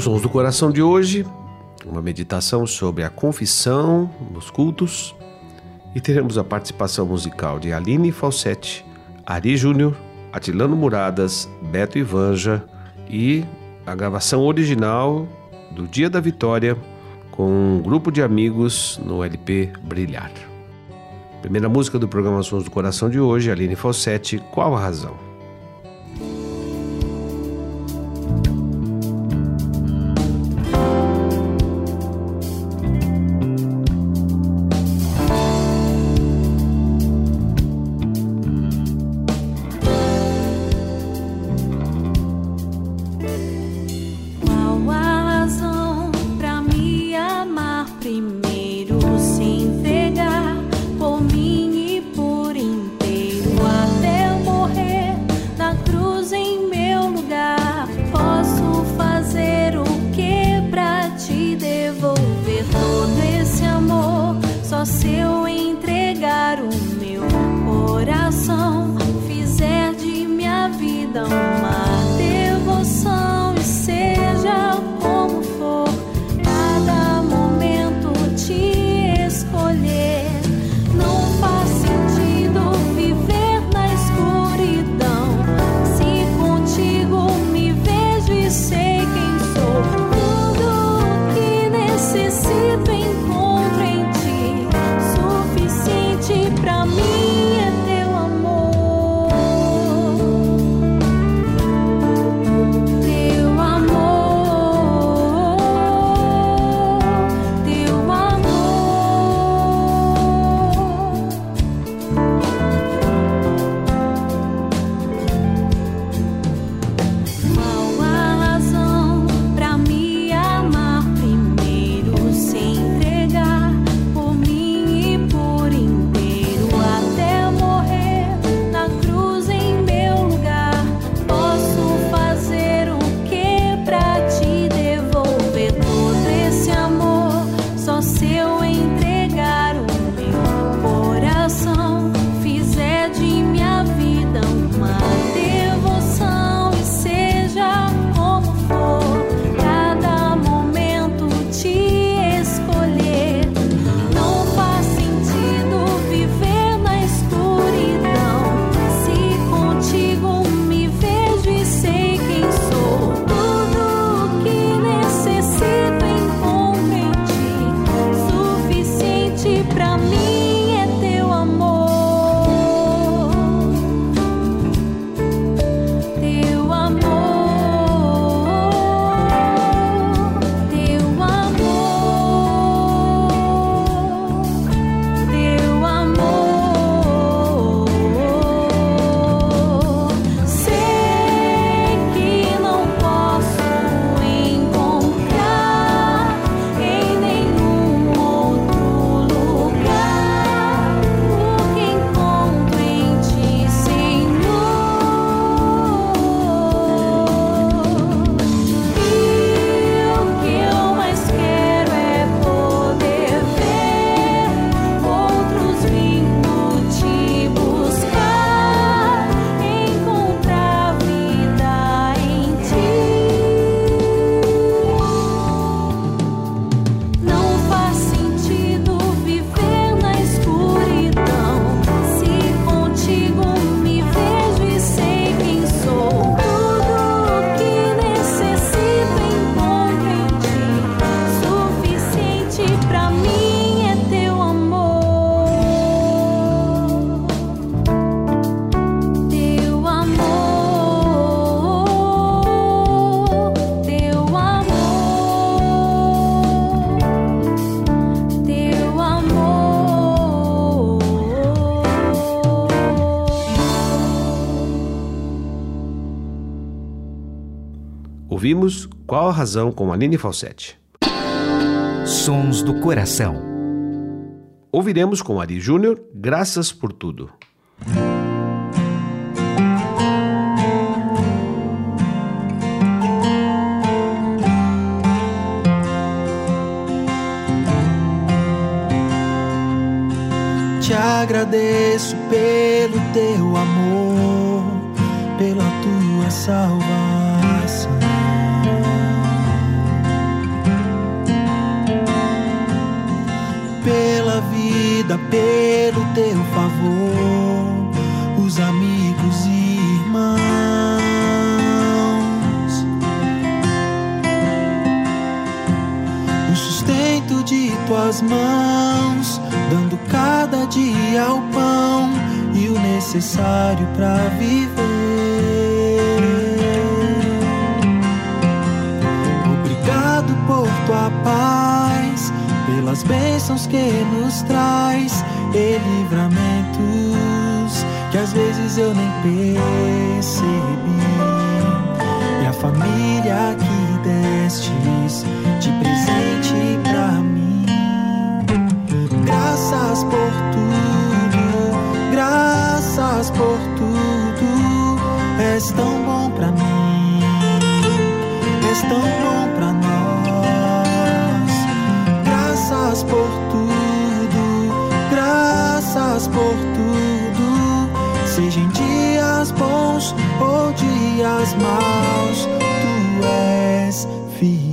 Os Sons do Coração de hoje, uma meditação sobre a confissão nos cultos e teremos a participação musical de Aline Falsetti, Ari Júnior, Atilano Muradas, Beto Ivanja e a gravação original do Dia da Vitória com um grupo de amigos no LP Brilhar. Primeira música do programa Sons do Coração de hoje, Aline Falsetti, Qual a Razão? Ouvimos Qual a Razão com Aline Falsetti. Sons do Coração. Ouviremos com Ari Júnior Graças por Tudo. Te agradeço pelo teu amor, pela tua salvação. Vida, pelo teu favor, os amigos e irmãos. O sustento de tuas mãos, dando cada dia o pão e o necessário para viver. Obrigado por tua paz, bênçãos que nos traz e livramentos que às vezes eu nem percebi. E a família que destes de presente pra mim. Graças por tudo, graças por tudo. És tão bom pra mim, és tão bom pra nós. Graças por tudo. Seja em dias bons ou dias maus, tu és fiel.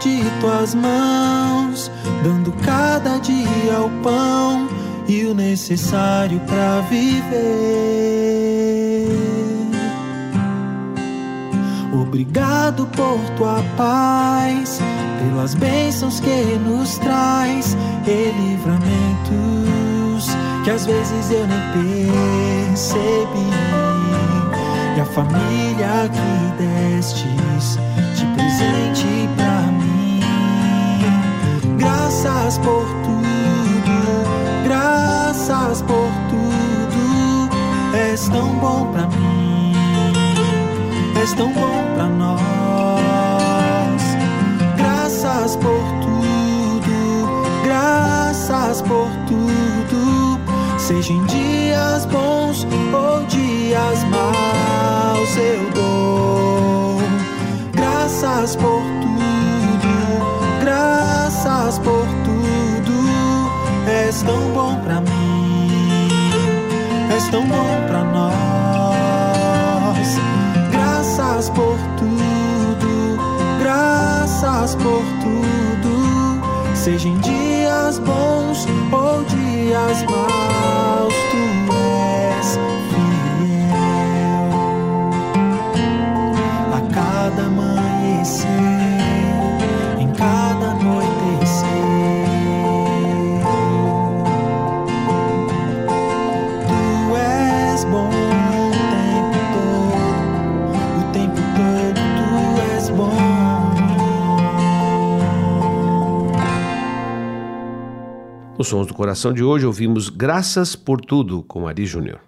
De tuas mãos, dando cada dia o pão necessário para viver. Obrigado por tua paz, pelas bênçãos que nos traz e livramentos que às vezes eu nem percebi. E a família que destes de presente pra mim. Graças por tudo, graças por tudo. És tão bom pra mim, és tão bom pra nós. Graças por tudo, graças por tudo. Seja em dias bons ou dias maus, eu dou. Graças por tudo, graças por tudo. És tão tão bom pra nós. Graças por tudo, graças por tudo. Seja em dias bons ou dias maus, Sons do Coração de hoje ouvimos Graças por Tudo com Ari Júnior.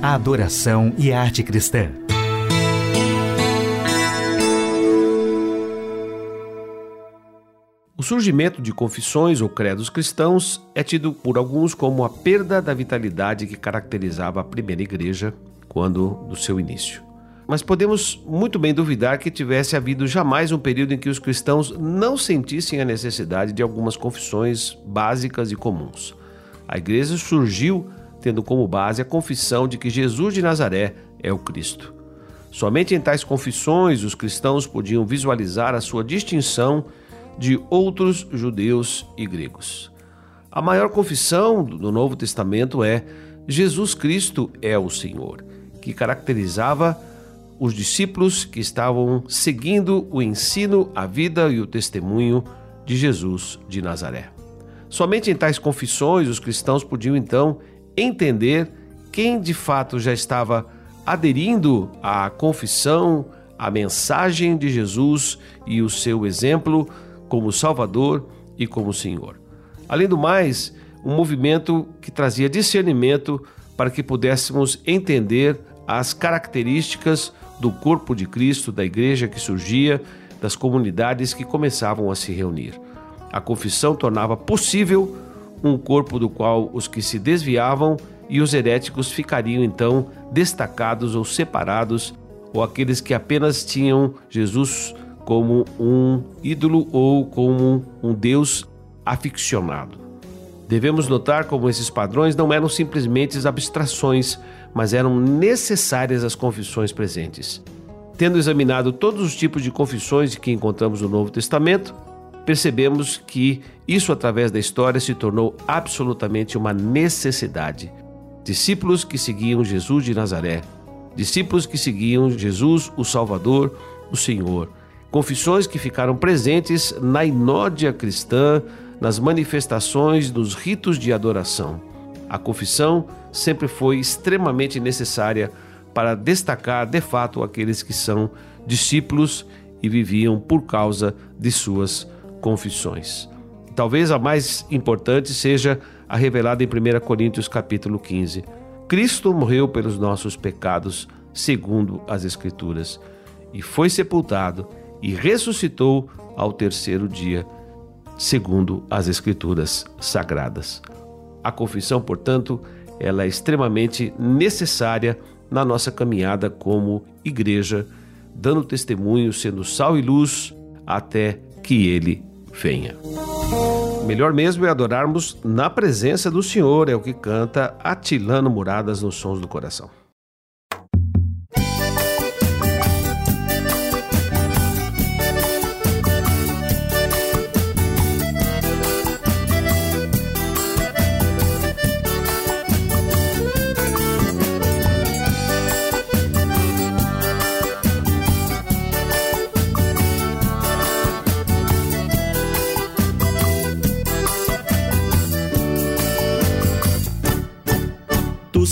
A adoração e a arte cristã. O surgimento de confissões ou credos cristãos é tido por alguns como a perda da vitalidade que caracterizava a primeira igreja quando do seu início. Mas podemos muito bem duvidar que tivesse havido jamais um período em que os cristãos não sentissem a necessidade de algumas confissões básicas e comuns. A igreja surgiu tendo como base a confissão de que Jesus de Nazaré é o Cristo. Somente em tais confissões os cristãos podiam visualizar a sua distinção de outros judeus e gregos. A maior confissão do Novo Testamento é Jesus Cristo é o Senhor, que caracterizava os discípulos que estavam seguindo o ensino, a vida e o testemunho de Jesus de Nazaré. Somente em tais confissões os cristãos podiam então entender quem de fato já estava aderindo à confissão, a mensagem de Jesus e o seu exemplo como Salvador e como Senhor. Além do mais, um movimento que trazia discernimento para que pudéssemos entender as características do corpo de Cristo, da igreja que surgia, das comunidades que começavam a se reunir. A confissão tornava possível um corpo do qual os que se desviavam e os heréticos ficariam então destacados ou separados, ou aqueles que apenas tinham Jesus como um ídolo ou como um Deus aficionado. Devemos notar como esses padrões não eram simplesmente abstrações, mas eram necessárias às confissões presentes. Tendo examinado todos os tipos de confissões que encontramos no Novo Testamento, percebemos que isso, através da história, se tornou absolutamente uma necessidade. Discípulos que seguiam Jesus de Nazaré, discípulos que seguiam Jesus, o Salvador, o Senhor. Confissões que ficaram presentes na inódia cristã, nas manifestações dos ritos de adoração. A confissão sempre foi extremamente necessária para destacar de fato aqueles que são discípulos e viviam por causa de suas confissões. Talvez a mais importante seja a revelada em 1 Coríntios capítulo 15. Cristo morreu pelos nossos pecados, segundo as Escrituras, e foi sepultado e ressuscitou ao terceiro dia, segundo as Escrituras sagradas. A confissão, portanto, ela é extremamente necessária na nossa caminhada como igreja, dando testemunho, sendo sal e luz até que ele venha. Melhor mesmo é adorarmos na presença do Senhor, é o que canta Atilano Muradas nos Sons do Coração.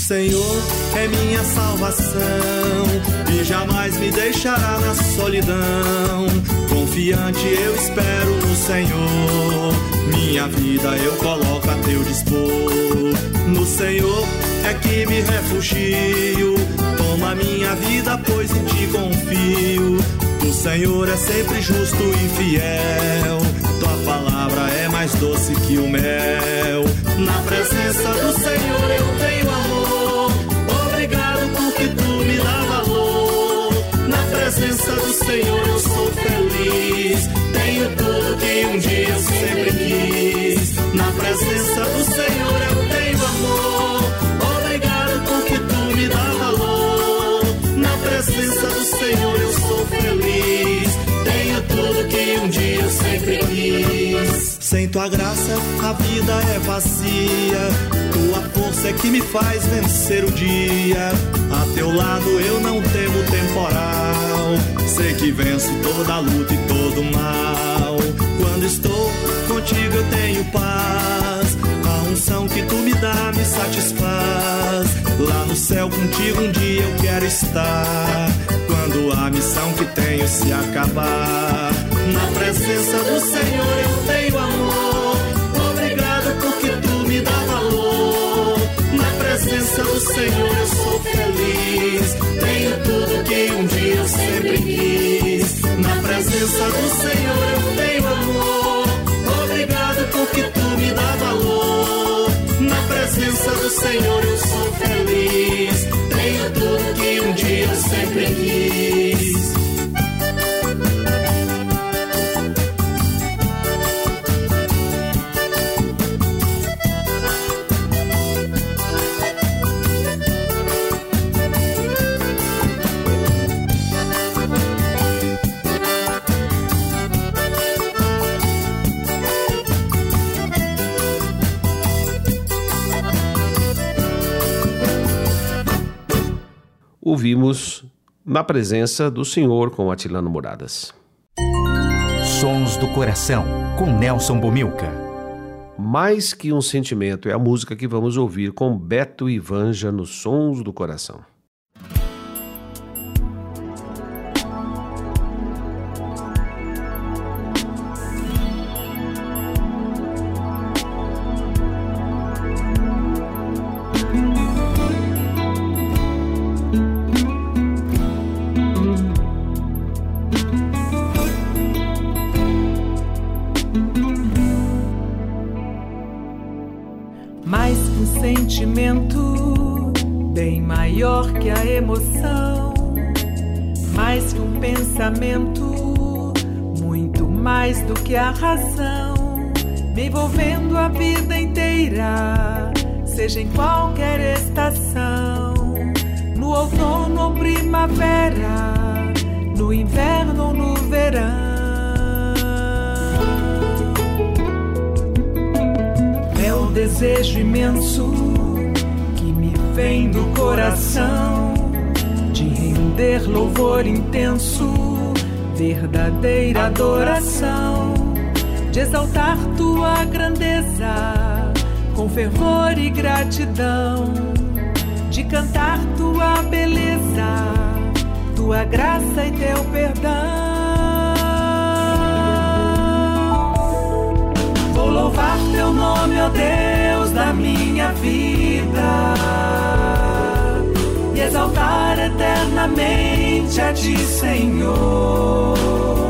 Senhor é minha salvação e jamais me deixará na solidão. Confiante eu espero no Senhor, minha vida eu coloco a teu dispor. No Senhor é que me refugio, toma minha vida, pois em ti confio. O Senhor é sempre justo e fiel, tua palavra é mais doce que o mel. Na presença do Senhor eu tenho Senhor eu sou feliz. Tenho tudo que um dia eu sempre quis. Na presença do Senhor eu tenho amor. Obrigado porque tu me dá valor. Na presença do Senhor eu sou feliz. Tenho tudo que um dia eu sempre quis. Sem tua graça a vida é vazia. Tua força é que me faz vencer o dia. A teu lado eu não temo temporal. Sei que venço toda luta e todo mal. Quando estou contigo eu tenho paz. A unção que tu me dá me satisfaz. Lá no céu contigo um dia eu quero estar. Quando a missão que tenho se acabar. Na presença do Senhor eu tenho amor. Obrigado porque tu me dá valor. Na presença do Senhor eu sou feliz. Tenho tudo que um dia eu sempre quis. Na presença do Senhor eu ouvimos na presença do Senhor com Atilano Moradas. Sons do Coração, com Nelson Bomilca. Mais que um sentimento é a música que vamos ouvir com Beto e Vanja nos Sons do Coração. Razão, me envolvendo a vida inteira, seja em qualquer estação, no outono ou primavera, no inverno ou no verão. desejo imenso que me vem do coração de render louvor intenso, verdadeira adoração, de exaltar tua grandeza com fervor e gratidão, de cantar tua beleza, tua graça e teu perdão. Vou louvar teu nome, ó Deus da minha vida, e exaltar eternamente a ti, Senhor.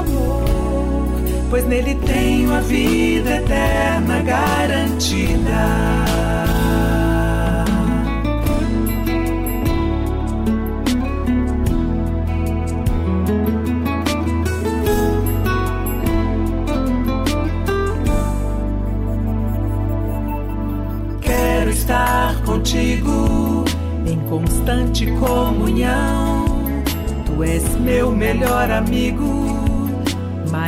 Amor, pois nele tenho a vida eterna garantida. contigo em constante comunhão. Tu és meu melhor amigo,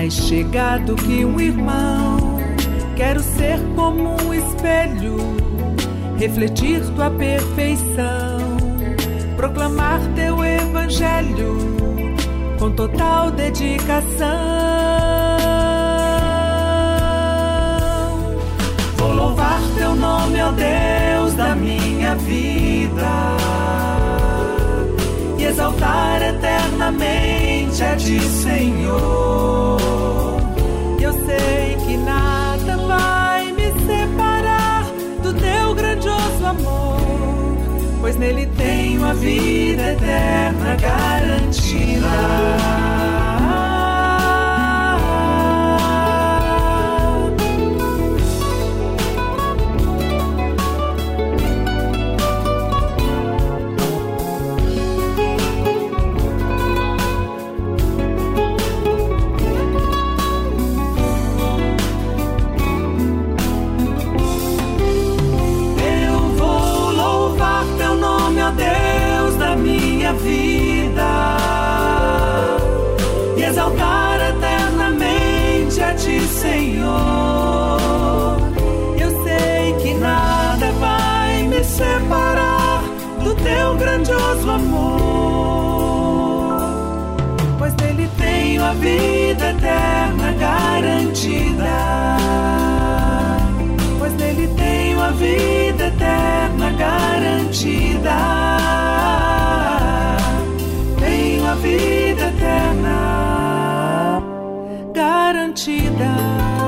mais chegado que um irmão. Quero ser como um espelho, refletir tua perfeição, proclamar teu evangelho com total dedicação. Vou louvar teu nome, ó Deus da minha vida e exaltar eternamente a Ti, Senhor. Eu sei que nada vai me separar do Teu grandioso amor, pois nele tenho a vida eterna garantida. Garantida.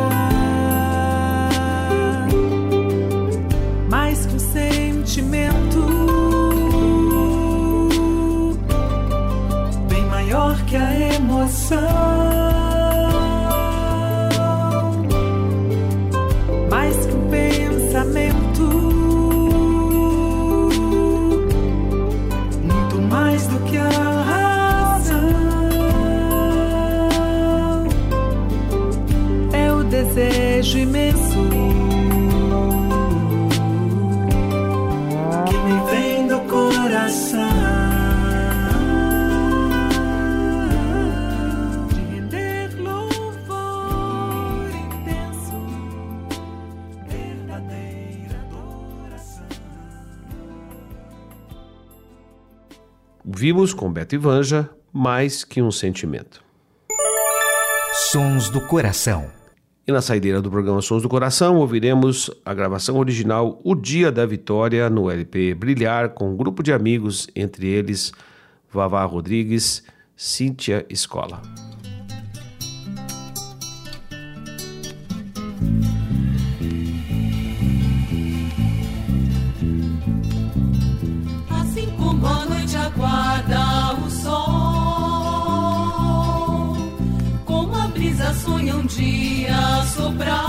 Vimos com Beto e Vanja mais que um sentimento. Sons do Coração. E na saideira do programa Sons do Coração, ouviremos a gravação original O Dia da Vitória no LP Brilhar, com um grupo de amigos, entre eles Vavá Rodrigues, Cíntia Escola. soprar.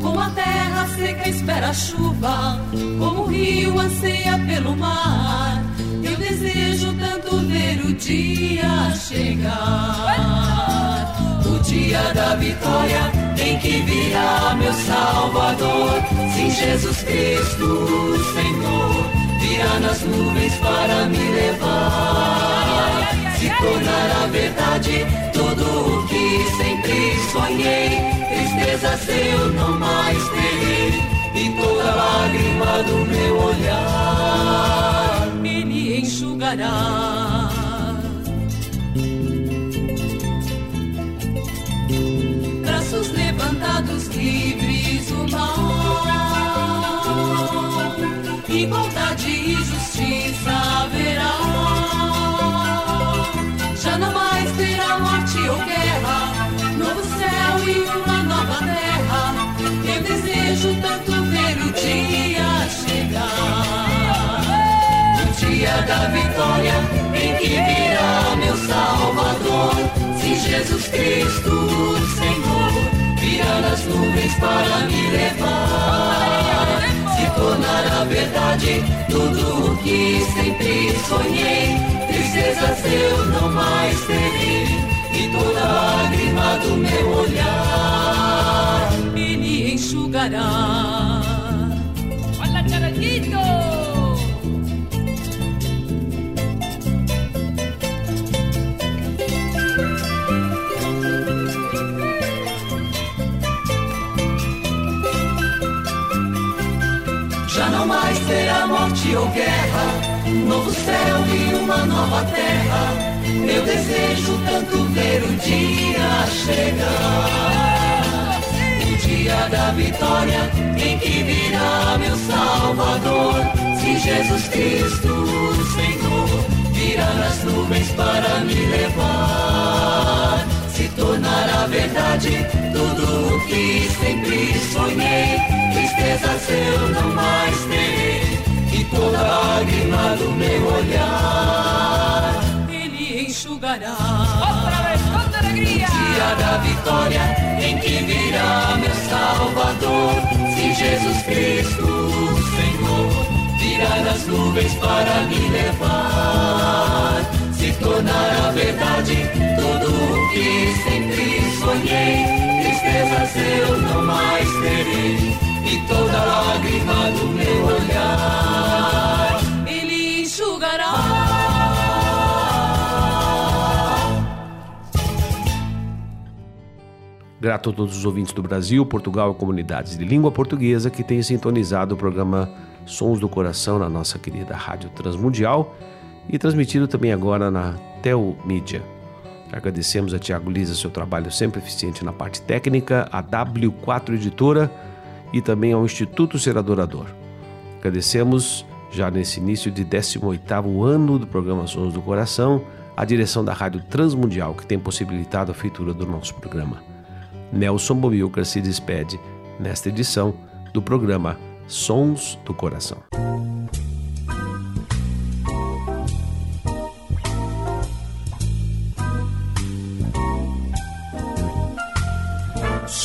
Como a terra seca espera a chuva, como o rio anseia pelo mar. Eu desejo tanto ver o dia chegar. O dia da vitória tem que virar meu Salvador. Sim, Jesus Cristo, Senhor, virá nas nuvens para me levar se tornará verdade tudo o que sempre sonhei tristeza eu não mais terei e toda lágrima do meu olhar ele enxugará. Braços levantados, livres o mar, igualdade e justiça haverá. Que virá meu Salvador. Se Jesus Cristo, Senhor, virá nas nuvens para me levar. Se tornará verdade tudo o que sempre sonhei. Tristezas eu não mais terei. E toda lágrima do meu olhar enxugará. Olha, Charanguito! Não mais terá morte ou guerra, novo céu e uma nova terra. Eu desejo tanto ver o dia chegar dia da vitória, em que virá meu Salvador. Se Jesus Cristo, Senhor, virá nas nuvens para me levar, se tornará verdade tudo o que sempre sonhei. Tristezas eu não mais terei, e toda lágrima do meu olhar Ele enxugará. Outra vez, toda alegria. O dia da vitória em que virá meu Salvador. Se Jesus Cristo, Senhor, virá nas nuvens para me levar, se tornará verdade o que sempre sonhei. Tristezas eu não mais terei, e toda lágrima do meu olhar Ele enxugará. Grato a todos os ouvintes do Brasil, Portugal e comunidades de língua portuguesa que têm sintonizado o programa Sons do Coração na nossa querida Rádio Transmundial e transmitido também agora na Tel Mídia. Agradecemos a Tiago Lisa seu trabalho sempre eficiente na parte técnica, a W4 Editora e também ao Instituto Ser Adorador. Agradecemos, já nesse início de 18º ano do programa Sons do Coração, a direção da Rádio Transmundial que tem possibilitado a feitura do nosso programa. Nelson Bomilcar se despede nesta edição do programa Sons do Coração.